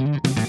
Mm-hmm.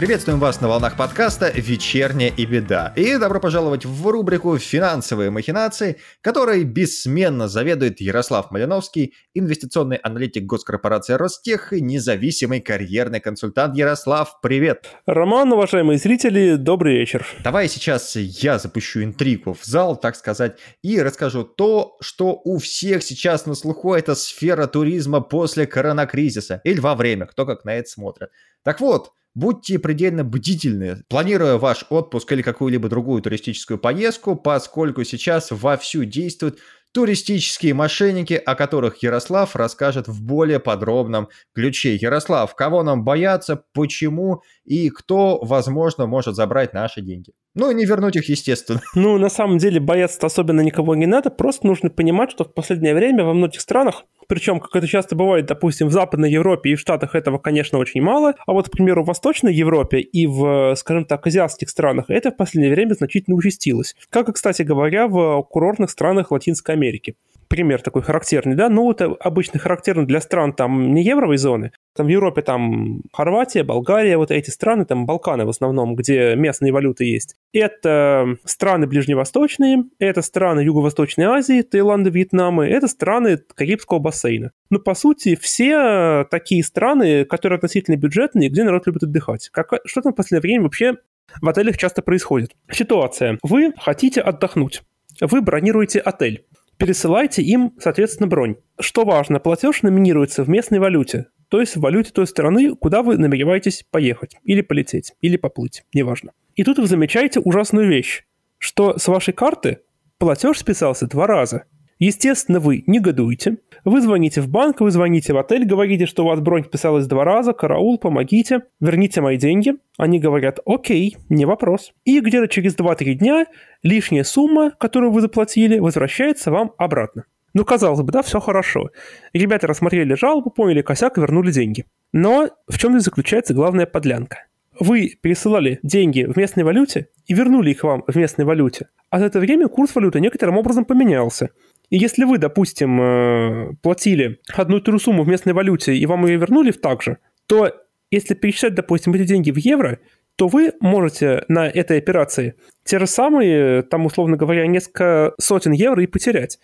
Приветствуем вас на волнах подкаста «Вечерняя и беда». И добро пожаловать в рубрику «Финансовые махинации», которой бессменно заведует Ярослав Малиновский, инвестиционный аналитик госкорпорации Ростех и независимый карьерный консультант. Ярослав, привет! Роман, уважаемые зрители, добрый вечер. Давай сейчас я запущу интригу в зал, так сказать, и расскажу то, что у всех сейчас на слуху, это сфера туризма после коронакризиса или во время, кто как на это смотрит. Так вот, Будьте предельно бдительны, планируя ваш отпуск или какую-либо другую туристическую поездку, поскольку сейчас вовсю действуют туристические мошенники, о которых Ярослав расскажет в более подробном ключе. Ярослав, кого нам бояться, почему и кто, возможно, может забрать наши деньги? Ну, и не вернуть их, естественно. Ну, на самом деле, бояться особенно никого не надо, просто нужно понимать, что в последнее время во многих странах причем, как это часто бывает, допустим, в Западной Европе и в Штатах этого, конечно, очень мало, а вот, к примеру, в Восточной Европе и в, скажем так, азиатских странах это в последнее время значительно участилось. Как и, кстати говоря, в курортных странах Латинской Америки пример такой характерный, да, ну, это обычно характерно для стран там не евровой зоны, там в Европе там Хорватия, Болгария, вот эти страны, там Балканы в основном, где местные валюты есть. Это страны ближневосточные, это страны Юго-Восточной Азии, Таиланда, Вьетнама, это страны Карибского бассейна. Ну, по сути, все такие страны, которые относительно бюджетные, где народ любит отдыхать. Как, что там в последнее время вообще в отелях часто происходит? Ситуация. Вы хотите отдохнуть. Вы бронируете отель пересылайте им, соответственно, бронь. Что важно, платеж номинируется в местной валюте, то есть в валюте той страны, куда вы намереваетесь поехать, или полететь, или поплыть, неважно. И тут вы замечаете ужасную вещь, что с вашей карты платеж списался два раза. Естественно, вы негодуете, вы звоните в банк, вы звоните в отель, говорите, что у вас бронь вписалась два раза, караул, помогите, верните мои деньги. Они говорят, окей, не вопрос. И где-то через 2-3 дня лишняя сумма, которую вы заплатили, возвращается вам обратно. Ну, казалось бы, да, все хорошо. Ребята рассмотрели жалобу, поняли косяк и вернули деньги. Но в чем здесь заключается главная подлянка? Вы пересылали деньги в местной валюте и вернули их вам в местной валюте. А за это время курс валюты некоторым образом поменялся. И если вы, допустим, э, платили одну и ту же сумму в местной валюте, и вам ее вернули в так же, то если пересчитать, допустим, эти деньги в евро, то вы можете на этой операции те же самые, там, условно говоря, несколько сотен евро и потерять.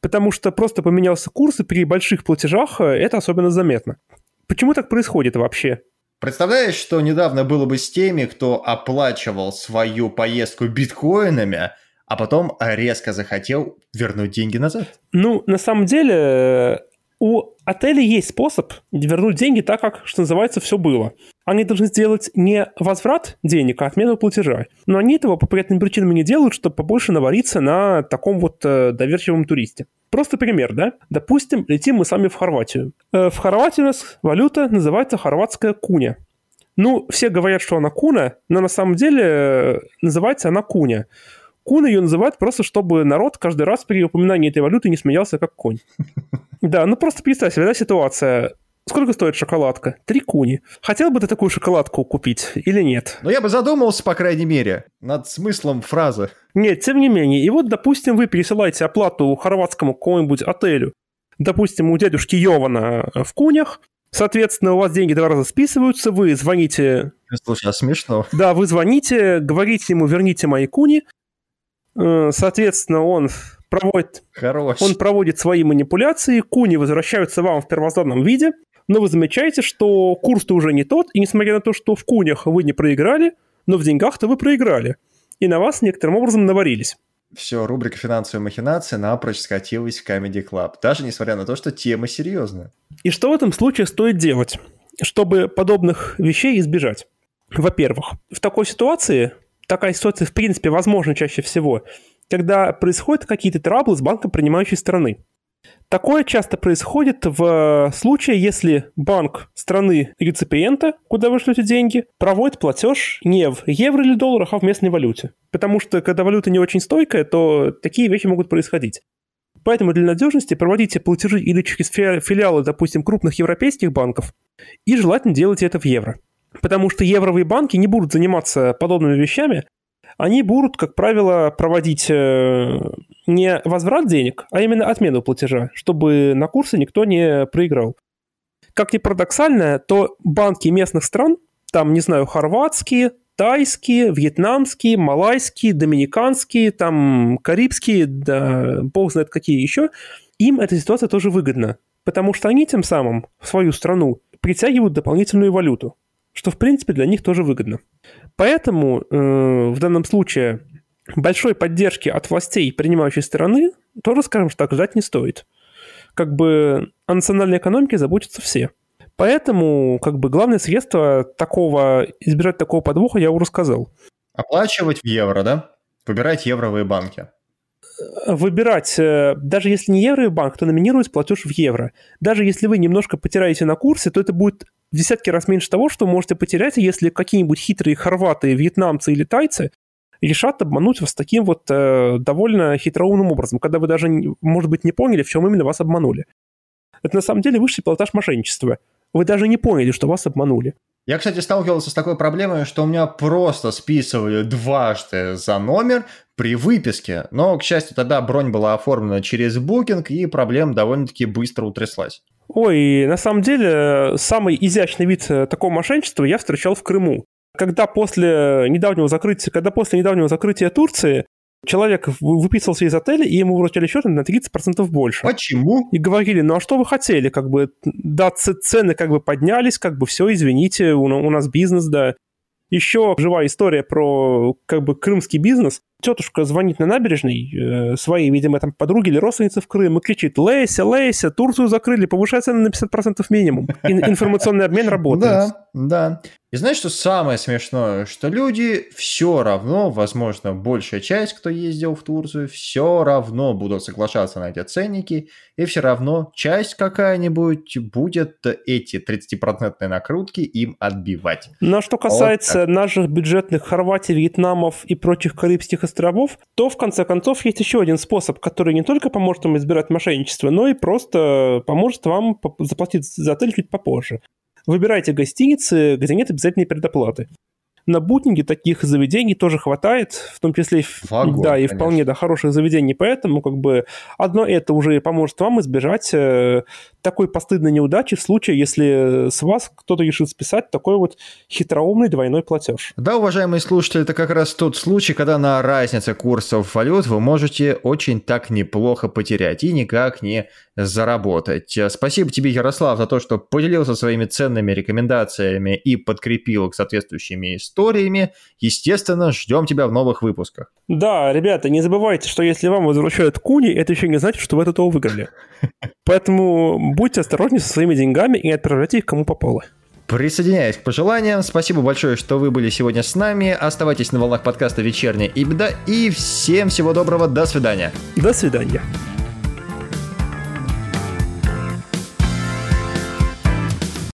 Потому что просто поменялся курс, и при больших платежах э, это особенно заметно. Почему так происходит вообще? Представляешь, что недавно было бы с теми, кто оплачивал свою поездку биткоинами, а потом резко захотел вернуть деньги назад? Ну, на самом деле, у отеля есть способ вернуть деньги так, как, что называется, все было. Они должны сделать не возврат денег, а отмену платежа. Но они этого по приятным причинам не делают, чтобы побольше навариться на таком вот э, доверчивом туристе. Просто пример, да? Допустим, летим мы сами в Хорватию. Э, в Хорватии у нас валюта называется хорватская куня. Ну, все говорят, что она куна, но на самом деле э, называется она куня. Кун ее называют просто, чтобы народ каждый раз при упоминании этой валюты не смеялся как конь. Да, ну просто представь себе, да, ситуация. Сколько стоит шоколадка? Три куни. Хотел бы ты такую шоколадку купить или нет? Ну, я бы задумался, по крайней мере, над смыслом фразы. Нет, тем не менее. И вот, допустим, вы пересылаете оплату хорватскому какому-нибудь отелю, допустим, у дядюшки Йована в кунях, Соответственно, у вас деньги два раза списываются, вы звоните... Слушай, а смешно. Да, вы звоните, говорите ему, верните мои куни, Э, соответственно, он проводит, Хорош. он проводит свои манипуляции, куни возвращаются вам в первозданном виде, но вы замечаете, что курс-то уже не тот, и несмотря на то, что в кунях вы не проиграли, но в деньгах-то вы проиграли. И на вас некоторым образом наварились. Все, рубрика «Финансовые махинации» напрочь скатилась в Comedy Club, даже несмотря на то, что тема серьезная. И что в этом случае стоит делать, чтобы подобных вещей избежать? Во-первых, в такой ситуации такая ситуация, в принципе, возможна чаще всего, когда происходят какие-то траблы с банком принимающей страны. Такое часто происходит в случае, если банк страны реципиента, куда вы шлете деньги, проводит платеж не в евро или долларах, а в местной валюте. Потому что, когда валюта не очень стойкая, то такие вещи могут происходить. Поэтому для надежности проводите платежи или через филиалы, допустим, крупных европейских банков, и желательно делайте это в евро. Потому что евровые банки не будут заниматься подобными вещами, они будут, как правило, проводить э, не возврат денег, а именно отмену платежа, чтобы на курсы никто не проиграл. Как ни парадоксально, то банки местных стран, там, не знаю, хорватские, тайские, вьетнамские, малайские, доминиканские, там, карибские, да, бог знает какие еще, им эта ситуация тоже выгодна, потому что они тем самым в свою страну притягивают дополнительную валюту, что, в принципе, для них тоже выгодно. Поэтому э, в данном случае большой поддержки от властей принимающей стороны тоже, скажем так, ждать не стоит. Как бы о национальной экономике заботятся все. Поэтому, как бы, главное средство такого, избежать такого подвоха я уже сказал. Оплачивать в евро, да? Выбирать евровые банки. Выбирать, э, даже если не евровый банк, то номинируется платеж в евро. Даже если вы немножко потеряете на курсе, то это будет в десятки раз меньше того, что вы можете потерять, если какие-нибудь хитрые хорваты, вьетнамцы или тайцы решат обмануть вас таким вот э, довольно хитроумным образом, когда вы даже, может быть, не поняли, в чем именно вас обманули. Это на самом деле высший пилотаж мошенничества. Вы даже не поняли, что вас обманули. Я, кстати, сталкивался с такой проблемой, что у меня просто списывали дважды за номер при выписке. Но, к счастью, тогда бронь была оформлена через букинг, и проблема довольно-таки быстро утряслась. Ой, на самом деле, самый изящный вид э, такого мошенничества я встречал в Крыму. Когда после недавнего закрытия, когда после недавнего закрытия Турции Человек выписывался из отеля, и ему вручали счет на 30% больше. Почему? И говорили, ну а что вы хотели? Как бы, да, цены как бы поднялись, как бы все, извините, у, у нас бизнес, да. Еще живая история про как бы крымский бизнес. Тетушка звонит на набережной э, своей, видимо, там подруге или родственнице в Крым и кричит «Леся, Леся, Турцию закрыли, повышай цены на 50% минимум». Ин- информационный обмен работает. Да, да. И знаешь, что самое смешное? Что люди все равно, возможно, большая часть, кто ездил в Турцию, все равно будут соглашаться на эти ценники, и все равно часть какая-нибудь будет эти 30% накрутки им отбивать. Но что касается вот наших бюджетных Хорватии, Вьетнамов и прочих Карибских островов, то в конце концов есть еще один способ, который не только поможет вам избирать мошенничество, но и просто поможет вам заплатить за отель чуть попозже. Выбирайте гостиницы, где нет обязательной предоплаты. На бутинге таких заведений тоже хватает, в том числе, Вагон, да, и конечно. вполне, да, хороших заведений, поэтому как бы одно это уже поможет вам избежать э, такой постыдной неудачи в случае, если с вас кто-то решит списать такой вот хитроумный двойной платеж. Да, уважаемые слушатели, это как раз тот случай, когда на разнице курсов валют вы можете очень так неплохо потерять и никак не заработать. Спасибо тебе, Ярослав, за то, что поделился своими ценными рекомендациями и подкрепил их соответствующими историями. Естественно, ждем тебя в новых выпусках. Да, ребята, не забывайте, что если вам возвращают куни, это еще не значит, что вы от этого выиграли. Поэтому будьте осторожны со своими деньгами и отправляйте их кому попало. Присоединяюсь к пожеланиям. Спасибо большое, что вы были сегодня с нами. Оставайтесь на волнах подкаста «Вечерняя и беда». И всем всего доброго. До свидания. До свидания.